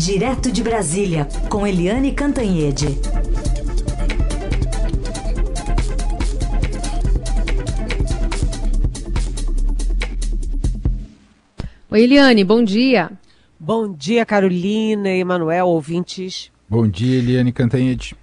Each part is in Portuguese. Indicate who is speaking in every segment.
Speaker 1: Direto de Brasília, com Eliane Cantanhede.
Speaker 2: Oi, Eliane, bom dia.
Speaker 3: Bom dia, Carolina e Emanuel, ouvintes.
Speaker 4: Bom dia, Eliane Cantanhede.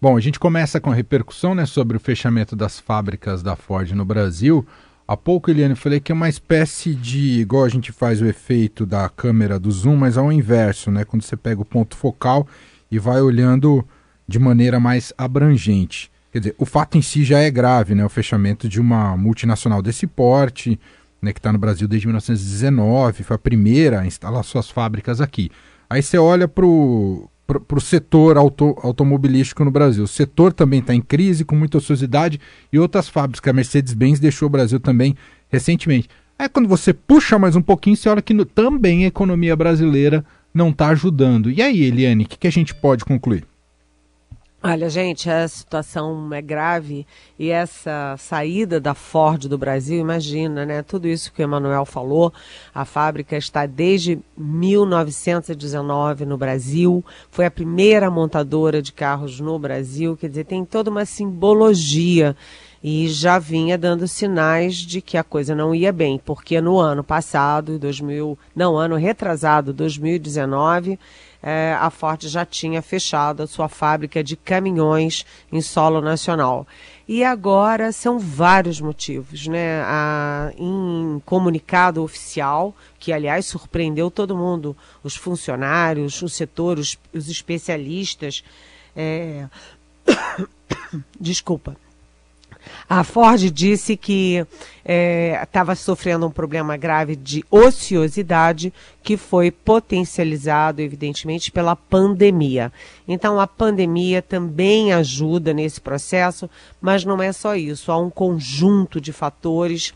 Speaker 4: Bom, a gente começa com a repercussão né, sobre o fechamento das fábricas da Ford no Brasil. Há pouco, Eliane, eu falei que é uma espécie de. igual a gente faz o efeito da câmera do zoom, mas ao inverso, né? Quando você pega o ponto focal e vai olhando de maneira mais abrangente. Quer dizer, o fato em si já é grave, né? O fechamento de uma multinacional desse porte, né, que está no Brasil desde 1919, foi a primeira a instalar suas fábricas aqui. Aí você olha para o para o setor auto, automobilístico no Brasil. O setor também está em crise, com muita ociosidade, e outras fábricas, a Mercedes-Benz deixou o Brasil também recentemente. Aí quando você puxa mais um pouquinho, você olha que no, também a economia brasileira não está ajudando. E aí, Eliane, o que, que a gente pode concluir?
Speaker 3: Olha, gente, a situação é grave e essa saída da Ford do Brasil, imagina, né? Tudo isso que o Emanuel falou, a fábrica está desde 1919 no Brasil, foi a primeira montadora de carros no Brasil, quer dizer, tem toda uma simbologia e já vinha dando sinais de que a coisa não ia bem, porque no ano passado, 2000, não, ano retrasado, 2019, é, a Ford já tinha fechado a sua fábrica de caminhões em solo nacional. E agora são vários motivos, né? A, em comunicado oficial, que aliás surpreendeu todo mundo, os funcionários, o setor, os, os especialistas. É... Desculpa a Ford disse que estava é, sofrendo um problema grave de ociosidade que foi potencializado, evidentemente, pela pandemia. Então, a pandemia também ajuda nesse processo, mas não é só isso. Há um conjunto de fatores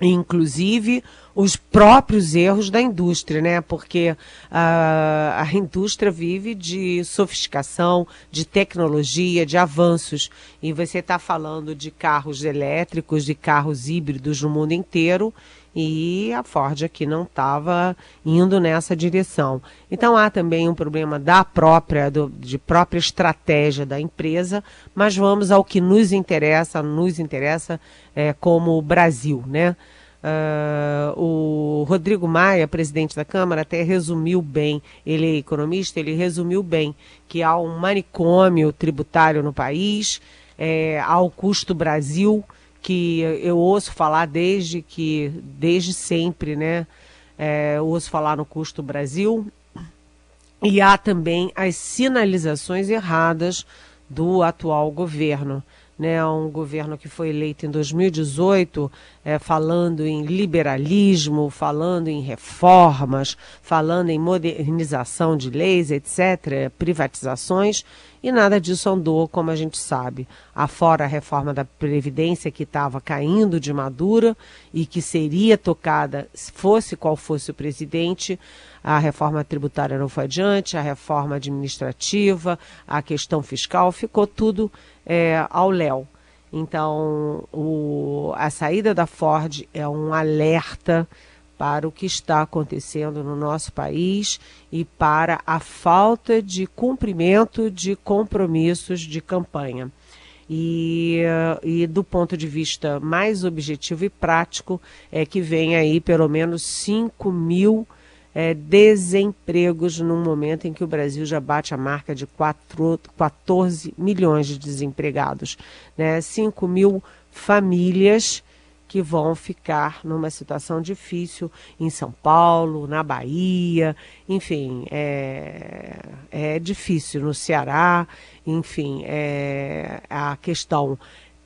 Speaker 3: inclusive os próprios erros da indústria, né? Porque a, a indústria vive de sofisticação, de tecnologia, de avanços. E você está falando de carros elétricos, de carros híbridos no mundo inteiro, e a Ford aqui não estava indo nessa direção. Então há também um problema da própria, do, de própria estratégia da empresa, mas vamos ao que nos interessa, nos interessa é, como o Brasil, né? Uh, o Rodrigo Maia, presidente da Câmara, até resumiu bem, ele é economista, ele resumiu bem que há um manicômio tributário no país, é, há o custo Brasil, que eu ouço falar desde que, desde sempre, né? É, eu ouço falar no custo Brasil, e há também as sinalizações erradas do atual governo né, um governo que foi eleito em 2018, é, falando em liberalismo, falando em reformas, falando em modernização de leis, etc., privatizações, e nada disso andou, como a gente sabe. Afora a reforma da Previdência, que estava caindo de madura e que seria tocada, fosse qual fosse o presidente, a reforma tributária não foi adiante, a reforma administrativa, a questão fiscal, ficou tudo é, ao léu. Então, o, a saída da Ford é um alerta para o que está acontecendo no nosso país e para a falta de cumprimento de compromissos de campanha. E, e, do ponto de vista mais objetivo e prático, é que vem aí pelo menos 5 mil é, desempregos num momento em que o Brasil já bate a marca de 4, 14 milhões de desempregados. Né? 5 mil famílias que vão ficar numa situação difícil em São Paulo, na Bahia, enfim, é, é difícil no Ceará, enfim, é, a questão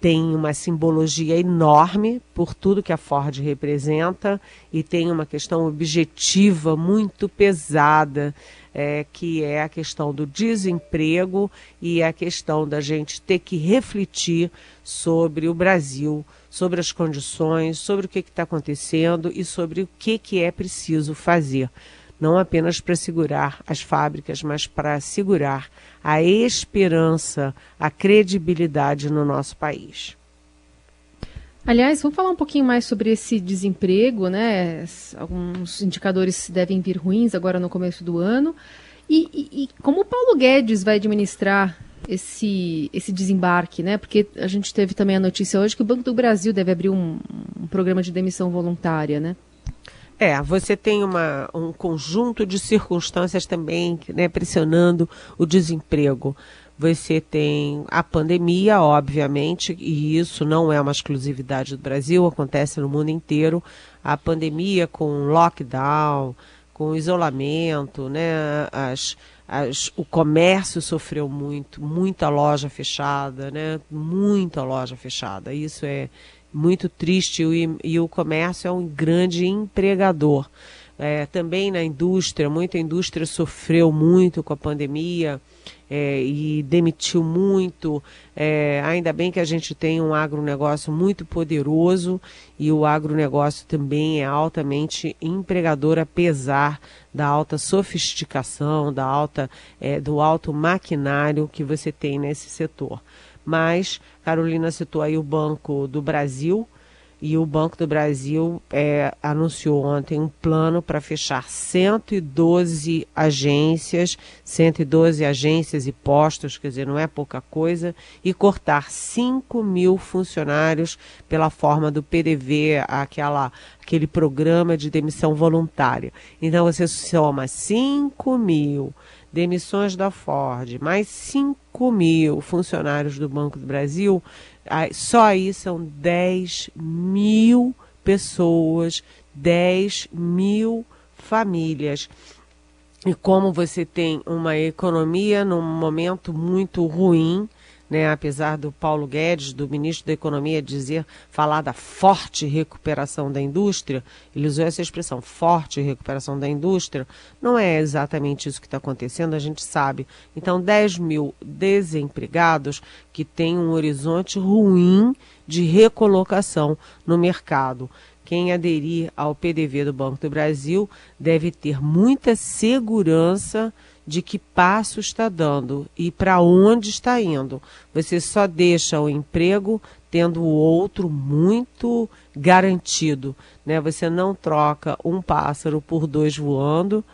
Speaker 3: tem uma simbologia enorme por tudo que a Ford representa e tem uma questão objetiva muito pesada, é, que é a questão do desemprego e a questão da gente ter que refletir sobre o Brasil, sobre as condições, sobre o que está acontecendo e sobre o que, que é preciso fazer não apenas para segurar as fábricas, mas para segurar a esperança, a credibilidade no nosso país.
Speaker 2: Aliás, vamos falar um pouquinho mais sobre esse desemprego, né? Alguns indicadores devem vir ruins agora no começo do ano. E, e, e como o Paulo Guedes vai administrar esse, esse desembarque, né? Porque a gente teve também a notícia hoje que o Banco do Brasil deve abrir um, um programa de demissão voluntária, né?
Speaker 3: É, você tem uma, um conjunto de circunstâncias também né, pressionando o desemprego. Você tem a pandemia, obviamente, e isso não é uma exclusividade do Brasil, acontece no mundo inteiro. A pandemia com lockdown, com isolamento, né? As, as, o comércio sofreu muito, muita loja fechada, né? Muita loja fechada. Isso é muito triste e, e o comércio é um grande empregador. É, também na indústria, muita indústria sofreu muito com a pandemia é, e demitiu muito. É, ainda bem que a gente tem um agronegócio muito poderoso e o agronegócio também é altamente empregador, apesar da alta sofisticação, da alta, é, do alto maquinário que você tem nesse setor. Mas Carolina citou aí o Banco do Brasil, e o Banco do Brasil é, anunciou ontem um plano para fechar 112 agências, 112 agências e postos, quer dizer, não é pouca coisa, e cortar 5 mil funcionários pela forma do PDV, aquela, aquele programa de demissão voluntária. Então você soma 5 mil demissões da Ford, mais 5 mil funcionários do Banco do Brasil, só aí são 10 mil pessoas, 10 mil famílias. E como você tem uma economia num momento muito ruim, né, apesar do Paulo Guedes, do ministro da Economia, dizer, falar da forte recuperação da indústria, ele usou essa expressão, forte recuperação da indústria, não é exatamente isso que está acontecendo, a gente sabe. Então, 10 mil desempregados que têm um horizonte ruim de recolocação no mercado. Quem aderir ao PDV do Banco do Brasil deve ter muita segurança de que passo está dando e para onde está indo. Você só deixa o emprego tendo o outro muito garantido. Né? Você não troca um pássaro por dois voando.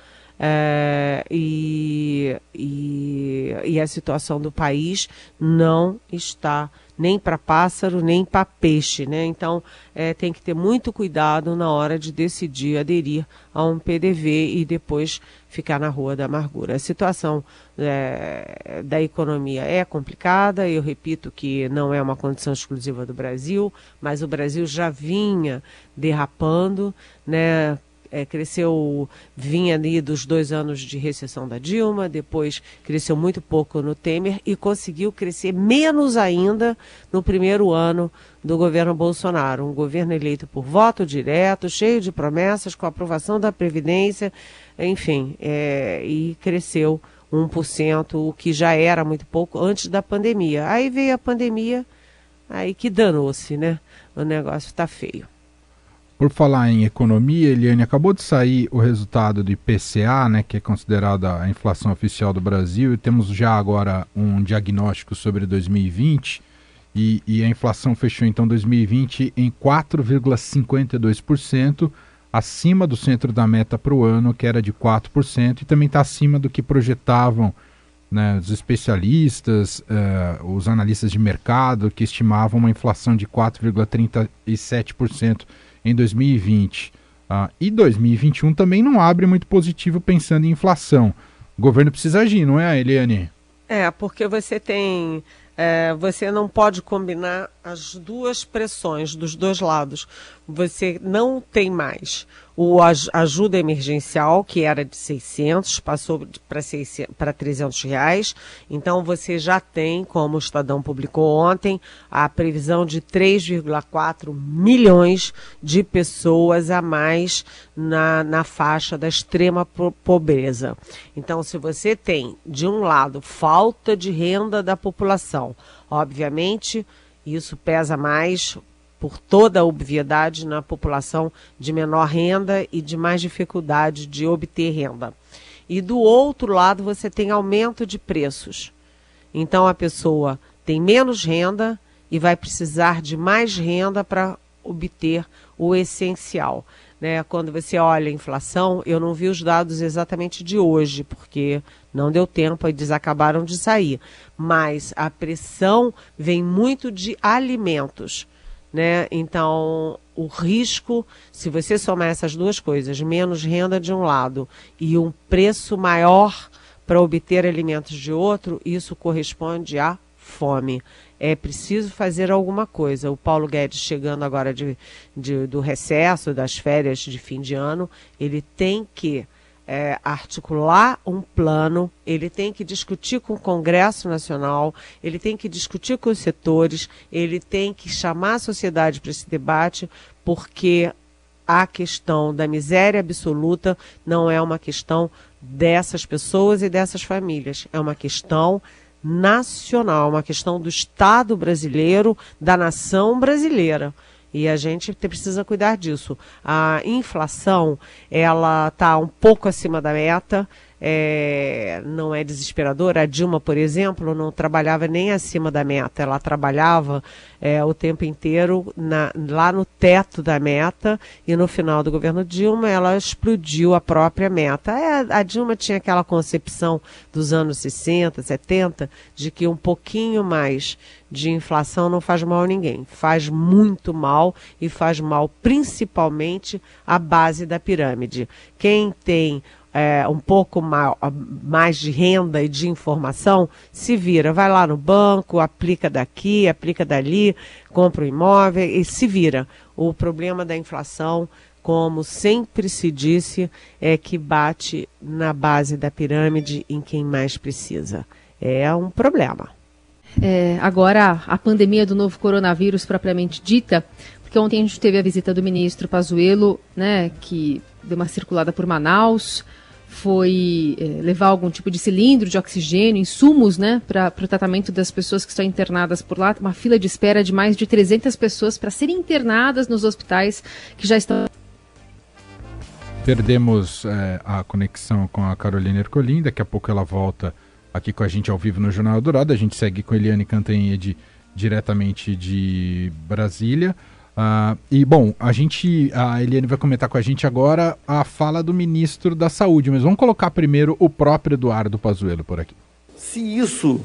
Speaker 3: É, e, e, e a situação do país não está nem para pássaro, nem para peixe, né? Então é, tem que ter muito cuidado na hora de decidir aderir a um PDV e depois ficar na rua da amargura. A situação é, da economia é complicada, eu repito que não é uma condição exclusiva do Brasil, mas o Brasil já vinha derrapando, né? É, cresceu, vinha ali dos dois anos de recessão da Dilma, depois cresceu muito pouco no Temer e conseguiu crescer menos ainda no primeiro ano do governo Bolsonaro. Um governo eleito por voto direto, cheio de promessas, com aprovação da Previdência, enfim, é, e cresceu 1%, o que já era muito pouco antes da pandemia. Aí veio a pandemia, aí que danou-se, né? O negócio está feio.
Speaker 4: Por falar em economia, Eliane, acabou de sair o resultado do IPCA, né, que é considerada a inflação oficial do Brasil, e temos já agora um diagnóstico sobre 2020, e, e a inflação fechou então 2020 em 4,52%, acima do centro da meta para o ano, que era de 4%, e também está acima do que projetavam né, os especialistas, uh, os analistas de mercado, que estimavam uma inflação de 4,37% em 2020. Ah, e 2021 também não abre muito positivo pensando em inflação. O governo precisa agir, não é, Eliane?
Speaker 3: É, porque você tem. É, você não pode combinar as duas pressões dos dois lados. Você não tem mais o ajuda emergencial, que era de 600, passou para 300 reais. Então você já tem, como o Estadão publicou ontem, a previsão de 3,4 milhões de pessoas a mais na, na faixa da extrema pobreza. Então, se você tem, de um lado, falta de renda da população, obviamente isso pesa mais por toda a obviedade na população de menor renda e de mais dificuldade de obter renda. E do outro lado, você tem aumento de preços. Então a pessoa tem menos renda e vai precisar de mais renda para obter o essencial. Né? Quando você olha a inflação, eu não vi os dados exatamente de hoje, porque não deu tempo eles acabaram de sair. Mas a pressão vem muito de alimentos. Né? Então, o risco, se você somar essas duas coisas, menos renda de um lado e um preço maior para obter alimentos de outro, isso corresponde a fome. É preciso fazer alguma coisa. O Paulo Guedes, chegando agora de, de do recesso, das férias de fim de ano, ele tem que é, articular um plano, ele tem que discutir com o Congresso Nacional, ele tem que discutir com os setores, ele tem que chamar a sociedade para esse debate, porque a questão da miséria absoluta não é uma questão dessas pessoas e dessas famílias, é uma questão nacional, uma questão do Estado brasileiro, da nação brasileira. E a gente precisa cuidar disso. A inflação, ela está um pouco acima da meta é, não é desesperadora. A Dilma, por exemplo, não trabalhava nem acima da meta, ela trabalhava é, o tempo inteiro na, lá no teto da meta e no final do governo Dilma ela explodiu a própria meta. É, a Dilma tinha aquela concepção dos anos 60, 70 de que um pouquinho mais de inflação não faz mal a ninguém. Faz muito mal e faz mal principalmente à base da pirâmide. Quem tem é, um pouco mais de renda e de informação, se vira, vai lá no banco, aplica daqui, aplica dali, compra um imóvel e se vira. O problema da inflação, como sempre se disse, é que bate na base da pirâmide em quem mais precisa. É um problema.
Speaker 2: É, agora, a pandemia do novo coronavírus propriamente dita, porque ontem a gente teve a visita do ministro Pazuello, né, que deu uma circulada por Manaus, foi é, levar algum tipo de cilindro de oxigênio, insumos, né, para o tratamento das pessoas que estão internadas por lá. Uma fila de espera de mais de 300 pessoas para serem internadas nos hospitais que já estão.
Speaker 4: Perdemos é, a conexão com a Carolina Ercolim, daqui a pouco ela volta aqui com a gente ao vivo no Jornal Dourado. A gente segue com Eliane Cantanhede diretamente de Brasília. Uh, e bom, a gente, a Eliane vai comentar com a gente agora a fala do ministro da Saúde, mas vamos colocar primeiro o próprio Eduardo Pazuello por aqui.
Speaker 5: Se isso,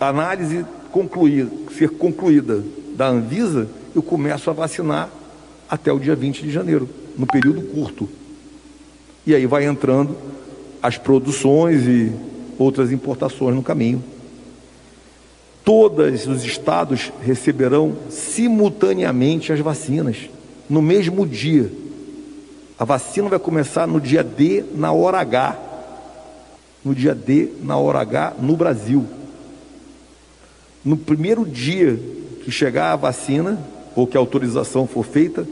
Speaker 5: a análise concluir, ser concluída da Anvisa, eu começo a vacinar até o dia 20 de janeiro, no período curto. E aí vai entrando as produções e outras importações no caminho todos os estados receberão simultaneamente as vacinas, no mesmo dia. A vacina vai começar no dia D, na hora H. No dia D, na hora H, no Brasil. No primeiro dia que chegar a vacina, ou que a autorização for feita,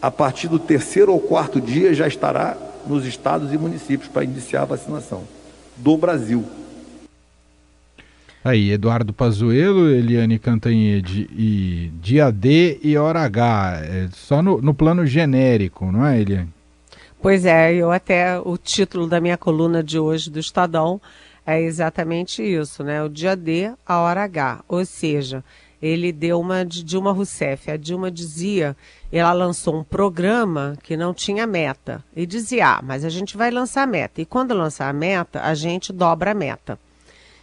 Speaker 5: a partir do terceiro ou quarto dia já estará nos estados e municípios para iniciar a vacinação do Brasil.
Speaker 4: Aí, Eduardo Pazuello, Eliane Cantanhede e dia D e hora H, é só no, no plano genérico, não é, Eliane?
Speaker 3: Pois é, eu até, o título da minha coluna de hoje do Estadão é exatamente isso, né? O dia D, a hora H, ou seja, ele deu uma de Dilma Rousseff. A Dilma dizia, ela lançou um programa que não tinha meta. E dizia, ah, mas a gente vai lançar a meta. E quando lançar a meta, a gente dobra a meta.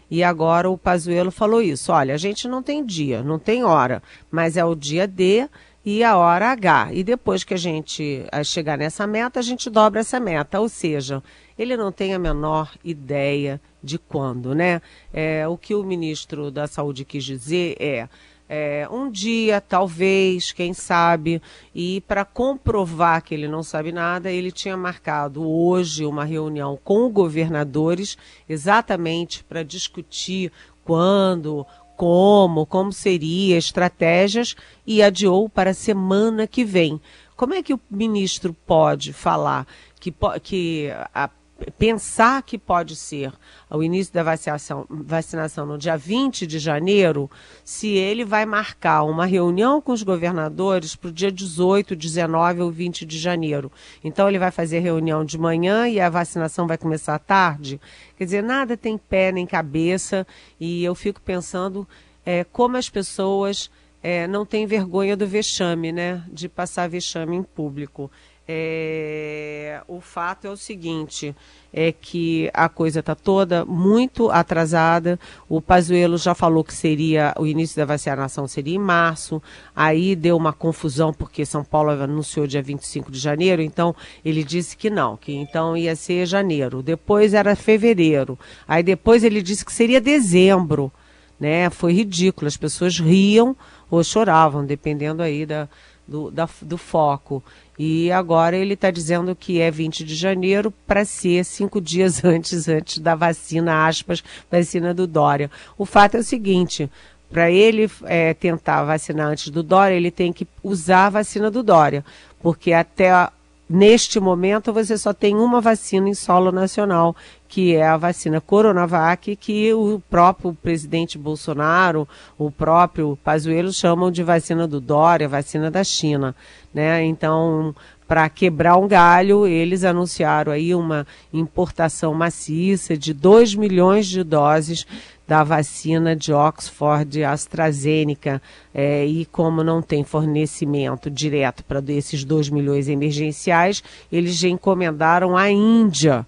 Speaker 3: E agora o Pazuello falou isso. Olha, a gente não tem dia, não tem hora, mas é o dia D e a hora H. E depois que a gente eh, chegar nessa meta, a gente dobra essa meta. Ou seja, ele não tem a menor ideia de quando, né? É, o que o ministro da Saúde quis dizer é é, um dia, talvez, quem sabe, e para comprovar que ele não sabe nada, ele tinha marcado hoje uma reunião com governadores, exatamente para discutir quando, como, como seria, estratégias, e adiou para a semana que vem. Como é que o ministro pode falar que, que a pensar que pode ser o início da vacinação, vacinação no dia 20 de janeiro, se ele vai marcar uma reunião com os governadores para o dia 18, 19 ou 20 de janeiro. Então ele vai fazer reunião de manhã e a vacinação vai começar à tarde. Quer dizer, nada tem pé nem cabeça e eu fico pensando é, como as pessoas é, não tem vergonha do vexame, né? De passar vexame em público. É, o fato é o seguinte, é que a coisa está toda muito atrasada. O Pazuello já falou que seria o início da vacinação seria em março. Aí deu uma confusão porque São Paulo anunciou dia 25 de janeiro, então ele disse que não, que então ia ser janeiro. Depois era fevereiro. Aí depois ele disse que seria dezembro, né? Foi ridículo. As pessoas riam ou choravam, dependendo aí da, do, da, do foco. E agora ele está dizendo que é 20 de janeiro para ser cinco dias antes, antes da vacina, aspas, vacina do Dória. O fato é o seguinte, para ele é, tentar vacinar antes do Dória, ele tem que usar a vacina do Dória, porque até neste momento você só tem uma vacina em solo nacional, que é a vacina Coronavac, que o próprio presidente Bolsonaro, o próprio Pazuello chamam de vacina do Dória, vacina da China, né? Então, para quebrar um galho, eles anunciaram aí uma importação maciça de 2 milhões de doses da vacina de Oxford AstraZeneca. É, e como não tem fornecimento direto para esses 2 milhões emergenciais, eles já encomendaram à Índia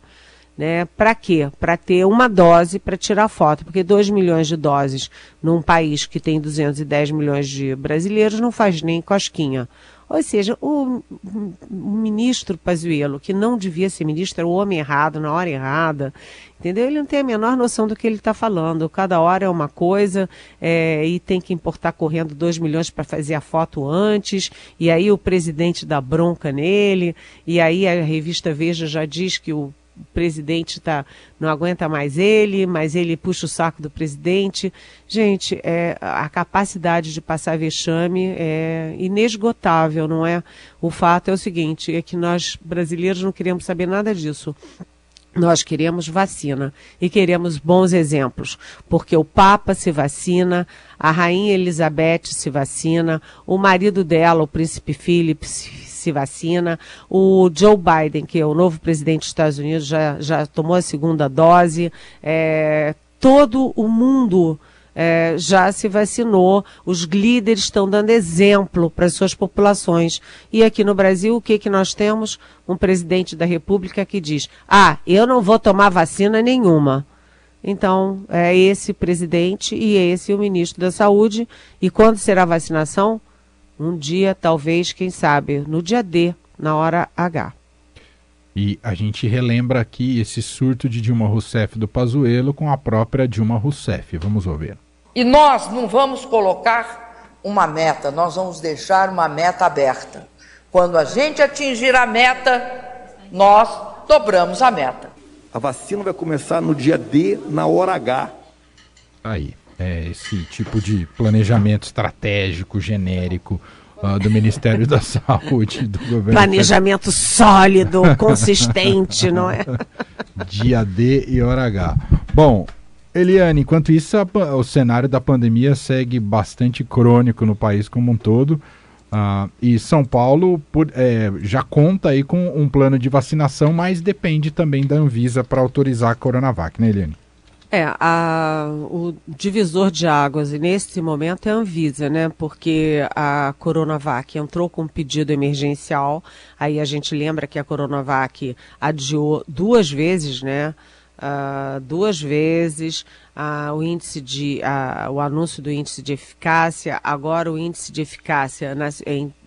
Speaker 3: né? Para quê? Para ter uma dose para tirar foto, porque 2 milhões de doses num país que tem 210 milhões de brasileiros não faz nem cosquinha. Ou seja, o, ministro Pazuello, que não devia ser ministro, é o homem errado, na hora errada, entendeu? Ele não tem a menor noção do que ele está falando. Cada hora é uma coisa é, e tem que importar correndo 2 milhões para fazer a foto antes, e aí o presidente dá bronca nele, e aí a revista Veja já diz que o o presidente tá, não aguenta mais ele, mas ele puxa o saco do presidente. Gente, é, a capacidade de passar vexame é inesgotável, não é? O fato é o seguinte, é que nós brasileiros não queremos saber nada disso. Nós queremos vacina e queremos bons exemplos, porque o Papa se vacina, a Rainha Elizabeth se vacina, o marido dela, o Príncipe Philip, se vacina. O Joe Biden, que é o novo presidente dos Estados Unidos, já, já tomou a segunda dose. É, todo o mundo é, já se vacinou, os líderes estão dando exemplo para as suas populações. E aqui no Brasil, o que, que nós temos? Um presidente da República que diz: Ah, eu não vou tomar vacina nenhuma. Então, é esse presidente e esse o ministro da Saúde. E quando será a vacinação? Um dia, talvez, quem sabe, no dia D, na hora H.
Speaker 4: E a gente relembra aqui esse surto de Dilma Rousseff do Pazuello com a própria Dilma Rousseff. Vamos ouvir.
Speaker 6: E nós não vamos colocar uma meta, nós vamos deixar uma meta aberta. Quando a gente atingir a meta, nós dobramos a meta.
Speaker 5: A vacina vai começar no dia D, na hora H.
Speaker 4: Aí é, esse tipo de planejamento estratégico, genérico uh, do Ministério da Saúde, do governo.
Speaker 3: Planejamento sólido, consistente, não é?
Speaker 4: Dia D e hora H. Bom, Eliane, enquanto isso, a, o cenário da pandemia segue bastante crônico no país como um todo. Uh, e São Paulo por, é, já conta aí com um plano de vacinação, mas depende também da Anvisa para autorizar a Coronavac, né, Eliane?
Speaker 3: É, a, o divisor de águas nesse momento é a Anvisa, né? Porque a Coronavac entrou com um pedido emergencial, aí a gente lembra que a Coronavac adiou duas vezes, né? Uh, duas vezes. Uh, o índice de uh, o anúncio do índice de eficácia. Agora o índice de eficácia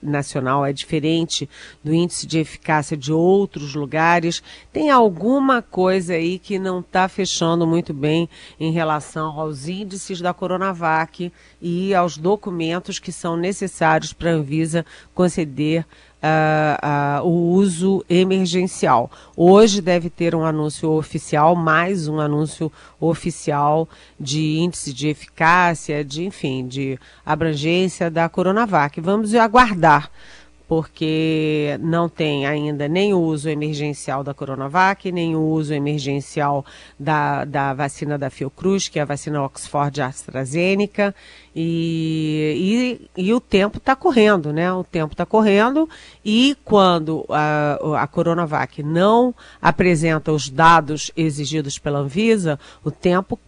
Speaker 3: nacional é diferente do índice de eficácia de outros lugares. Tem alguma coisa aí que não está fechando muito bem em relação aos índices da Coronavac e aos documentos que são necessários para a Anvisa conceder uh, uh, o uso emergencial. Hoje deve ter um anúncio oficial, mais um anúncio oficial de índice de eficácia, de enfim, de abrangência da Coronavac. Vamos aguardar porque não tem ainda nem o uso emergencial da Coronavac, nem o uso emergencial da, da vacina da Fiocruz, que é a vacina Oxford AstraZeneca, e, e, e o tempo está correndo, né? O tempo está correndo, e quando a, a Coronavac não apresenta os dados exigidos pela Anvisa, o tempo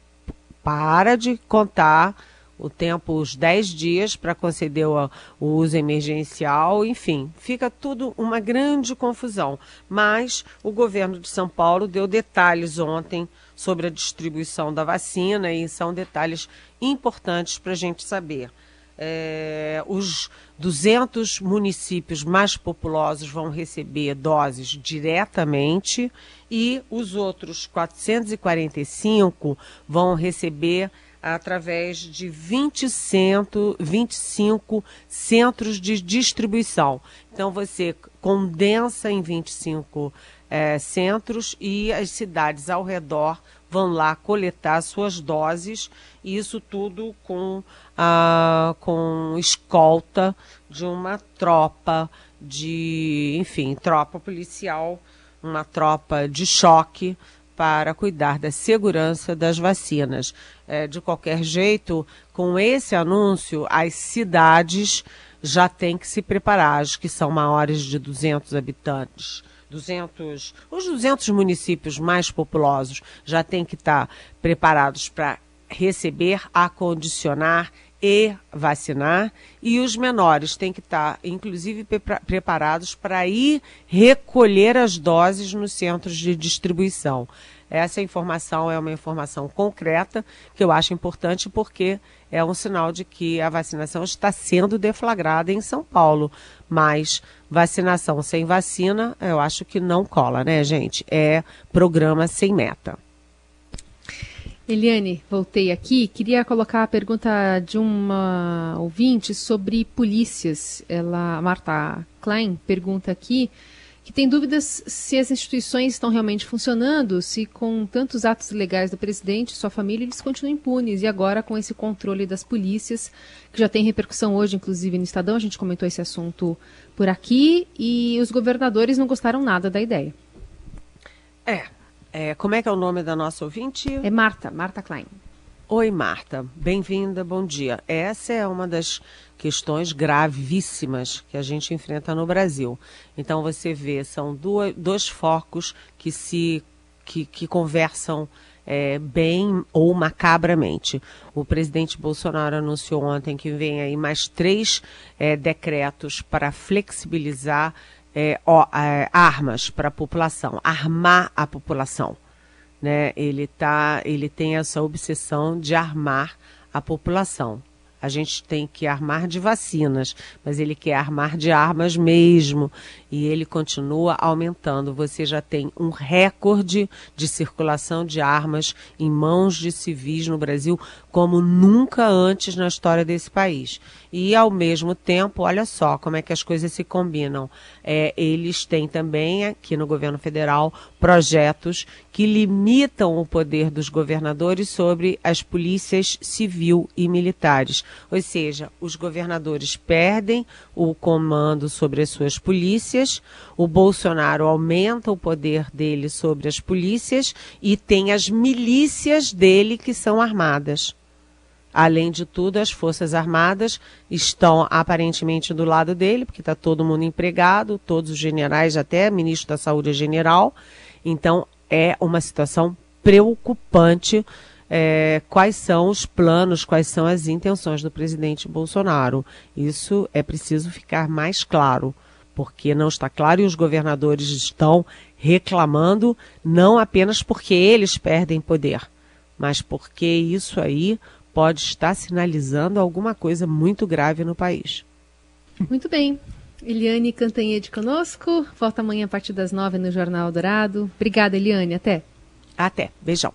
Speaker 3: para de contar o tempo, os 10 dias para conceder o, o, uso emergencial, enfim, fica tudo uma grande confusão. Mas o governo de São Paulo deu detalhes ontem sobre a distribuição da vacina e são detalhes importantes para a gente saber. É, os 200 municípios mais populosos vão receber doses diretamente e os outros 445 vão receber através de 20 cento, 25 centros de distribuição. Então você condensa em 25 é, centros e as cidades ao redor vão lá coletar suas doses, e isso tudo com, ah, com escolta de uma tropa de, enfim, tropa policial, uma tropa de choque para cuidar da segurança das vacinas. É, de qualquer jeito, com esse anúncio, as cidades já têm que se preparar, as que são maiores de 200 habitantes. 200, os 200 municípios mais populosos já têm que estar preparados para receber, acondicionar e vacinar, e os menores têm que estar, inclusive, preparados para ir recolher as doses nos centros de distribuição. Essa informação é uma informação concreta que eu acho importante porque é um sinal de que a vacinação está sendo deflagrada em São Paulo. Mas vacinação sem vacina, eu acho que não cola, né, gente? É programa sem meta.
Speaker 2: Eliane, voltei aqui. Queria colocar a pergunta de uma ouvinte sobre polícias. Ela, Marta Klein, pergunta aqui que tem dúvidas se as instituições estão realmente funcionando, se com tantos atos ilegais do presidente e sua família eles continuam impunes. E agora com esse controle das polícias, que já tem repercussão hoje, inclusive no Estadão, a gente comentou esse assunto por aqui, e os governadores não gostaram nada da ideia.
Speaker 3: É. é como é que é o nome da nossa ouvinte?
Speaker 2: É Marta, Marta Klein.
Speaker 3: Oi, Marta. Bem-vinda, bom dia. Essa é uma das questões gravíssimas que a gente enfrenta no Brasil. Então você vê, são duas, dois focos que se que, que conversam é, bem ou macabramente. O presidente Bolsonaro anunciou ontem que vem aí mais três é, decretos para flexibilizar é, ó, é, armas para a população, armar a população. Né? Ele, tá, ele tem essa obsessão de armar a população a gente tem que armar de vacinas, mas ele quer armar de armas mesmo. E ele continua aumentando. Você já tem um recorde de circulação de armas em mãos de civis no Brasil, como nunca antes na história desse país. E, ao mesmo tempo, olha só como é que as coisas se combinam. É, eles têm também, aqui no governo federal, projetos que limitam o poder dos governadores sobre as polícias civil e militares. Ou seja, os governadores perdem o comando sobre as suas polícias, o Bolsonaro aumenta o poder dele sobre as polícias e tem as milícias dele que são armadas. Além de tudo, as Forças Armadas estão aparentemente do lado dele, porque está todo mundo empregado, todos os generais, até ministro da Saúde general. Então, é uma situação preocupante. É, quais são os planos, quais são as intenções do presidente Bolsonaro. Isso é preciso ficar mais claro, porque não está claro e os governadores estão reclamando, não apenas porque eles perdem poder, mas porque isso aí pode estar sinalizando alguma coisa muito grave no país.
Speaker 2: Muito bem. Eliane Cantanhede conosco. Volta amanhã a partir das nove no Jornal Dourado. Obrigada, Eliane. Até.
Speaker 3: Até. Beijão.